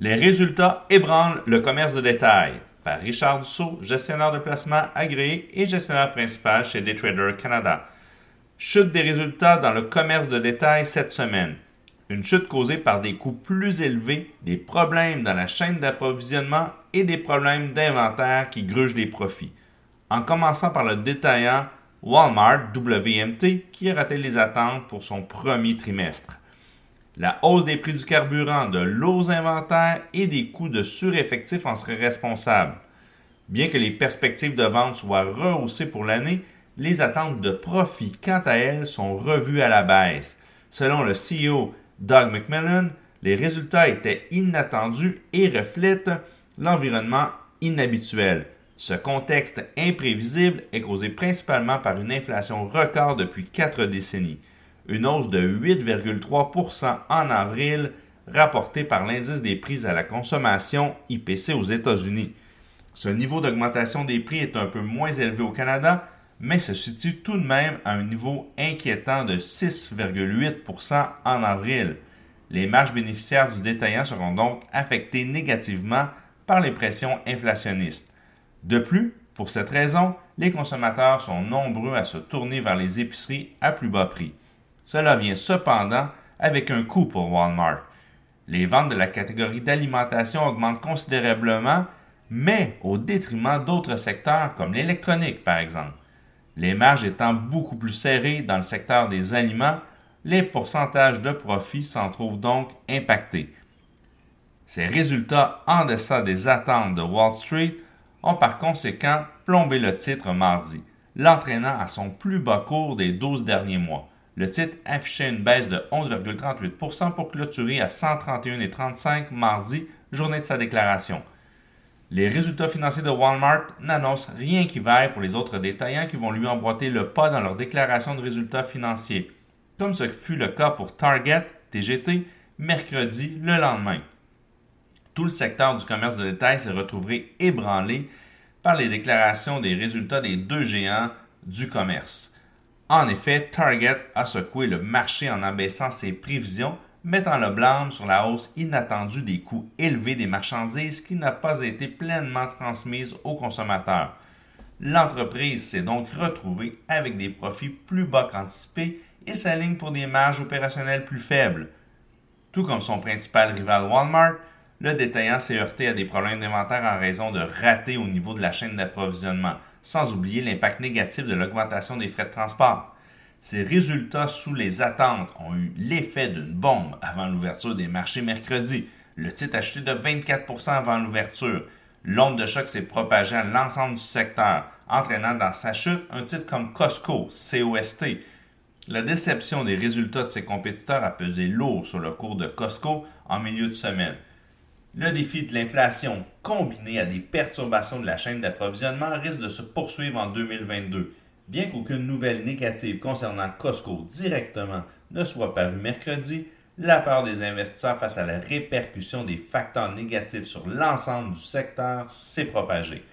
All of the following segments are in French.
Les résultats ébranlent le commerce de détail par Richard Dussault, gestionnaire de placement agréé et gestionnaire principal chez Daytrader Canada. Chute des résultats dans le commerce de détail cette semaine. Une chute causée par des coûts plus élevés, des problèmes dans la chaîne d'approvisionnement et des problèmes d'inventaire qui grugent des profits. En commençant par le détaillant Walmart WMT qui a raté les attentes pour son premier trimestre. La hausse des prix du carburant, de lourds inventaires et des coûts de sureffectifs en seraient responsables. Bien que les perspectives de vente soient rehaussées pour l'année, les attentes de profit, quant à elles, sont revues à la baisse. Selon le CEO Doug McMillan, les résultats étaient inattendus et reflètent l'environnement inhabituel. Ce contexte imprévisible est causé principalement par une inflation record depuis quatre décennies, une hausse de 8,3% en avril rapportée par l'indice des prix à la consommation IPC aux États-Unis. Ce niveau d'augmentation des prix est un peu moins élevé au Canada, mais se situe tout de même à un niveau inquiétant de 6,8% en avril. Les marges bénéficiaires du détaillant seront donc affectées négativement par les pressions inflationnistes. De plus, pour cette raison, les consommateurs sont nombreux à se tourner vers les épiceries à plus bas prix. Cela vient cependant avec un coût pour Walmart. Les ventes de la catégorie d'alimentation augmentent considérablement, mais au détriment d'autres secteurs comme l'électronique par exemple. Les marges étant beaucoup plus serrées dans le secteur des aliments, les pourcentages de profit s'en trouvent donc impactés. Ces résultats en deçà des attentes de Wall Street ont par conséquent plombé le titre mardi, l'entraînant à son plus bas cours des 12 derniers mois. Le titre affichait une baisse de 11,38% pour clôturer à 131,35 mardi, journée de sa déclaration. Les résultats financiers de Walmart n'annoncent rien qui vaille pour les autres détaillants qui vont lui emboîter le pas dans leur déclaration de résultats financiers, comme ce fut le cas pour Target, TGT, mercredi le lendemain. Tout le secteur du commerce de détail s'est retrouvé ébranlé par les déclarations des résultats des deux géants du commerce. En effet, Target a secoué le marché en abaissant ses prévisions mettant le blâme sur la hausse inattendue des coûts élevés des marchandises qui n'a pas été pleinement transmise aux consommateurs. L'entreprise s'est donc retrouvée avec des profits plus bas qu'anticipés et s'aligne pour des marges opérationnelles plus faibles. Tout comme son principal rival Walmart, le détaillant s'est heurté à des problèmes d'inventaire en raison de ratés au niveau de la chaîne d'approvisionnement, sans oublier l'impact négatif de l'augmentation des frais de transport. Ces résultats sous les attentes ont eu l'effet d'une bombe avant l'ouverture des marchés mercredi. Le titre a chuté de 24% avant l'ouverture. L'onde de choc s'est propagée à l'ensemble du secteur, entraînant dans sa chute un titre comme Costco, COST. La déception des résultats de ses compétiteurs a pesé lourd sur le cours de Costco en milieu de semaine. Le défi de l'inflation, combiné à des perturbations de la chaîne d'approvisionnement, risque de se poursuivre en 2022. Bien qu'aucune nouvelle négative concernant Costco directement ne soit parue mercredi, la peur des investisseurs face à la répercussion des facteurs négatifs sur l'ensemble du secteur s'est propagée.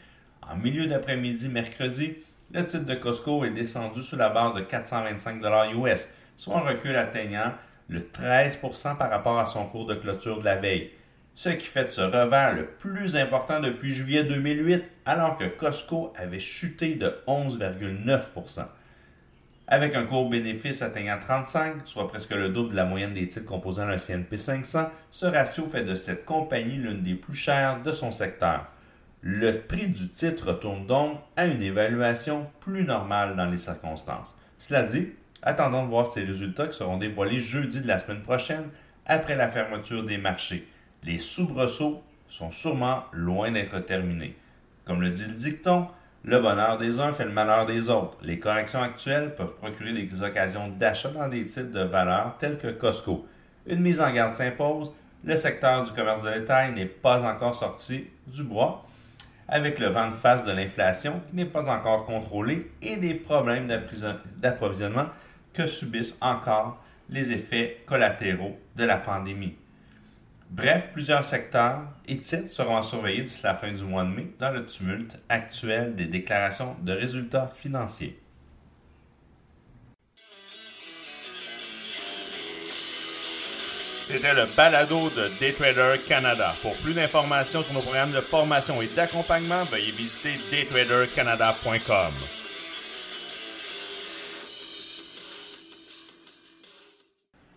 En milieu d'après-midi mercredi, le titre de Costco est descendu sous la barre de 425 US, soit un recul atteignant le 13% par rapport à son cours de clôture de la veille ce qui fait ce revers le plus important depuis juillet 2008, alors que Costco avait chuté de 11,9% Avec un court bénéfice atteignant 35%, soit presque le double de la moyenne des titres composant le CNP 500, ce ratio fait de cette compagnie l'une des plus chères de son secteur. Le prix du titre retourne donc à une évaluation plus normale dans les circonstances. Cela dit, attendons de voir ces résultats qui seront dévoilés jeudi de la semaine prochaine après la fermeture des marchés les soubresauts sont sûrement loin d'être terminés. Comme le dit le dicton, le bonheur des uns fait le malheur des autres. Les corrections actuelles peuvent procurer des occasions d'achat dans des titres de valeur tels que Costco. Une mise en garde s'impose, le secteur du commerce de détail n'est pas encore sorti du bois, avec le vent de face de l'inflation qui n'est pas encore contrôlé et des problèmes d'approvisionnement que subissent encore les effets collatéraux de la pandémie. Bref, plusieurs secteurs et titres seront à surveiller d'ici la fin du mois de mai dans le tumulte actuel des déclarations de résultats financiers. C'était le balado de Daytrader Canada. Pour plus d'informations sur nos programmes de formation et d'accompagnement, veuillez visiter daytradercanada.com.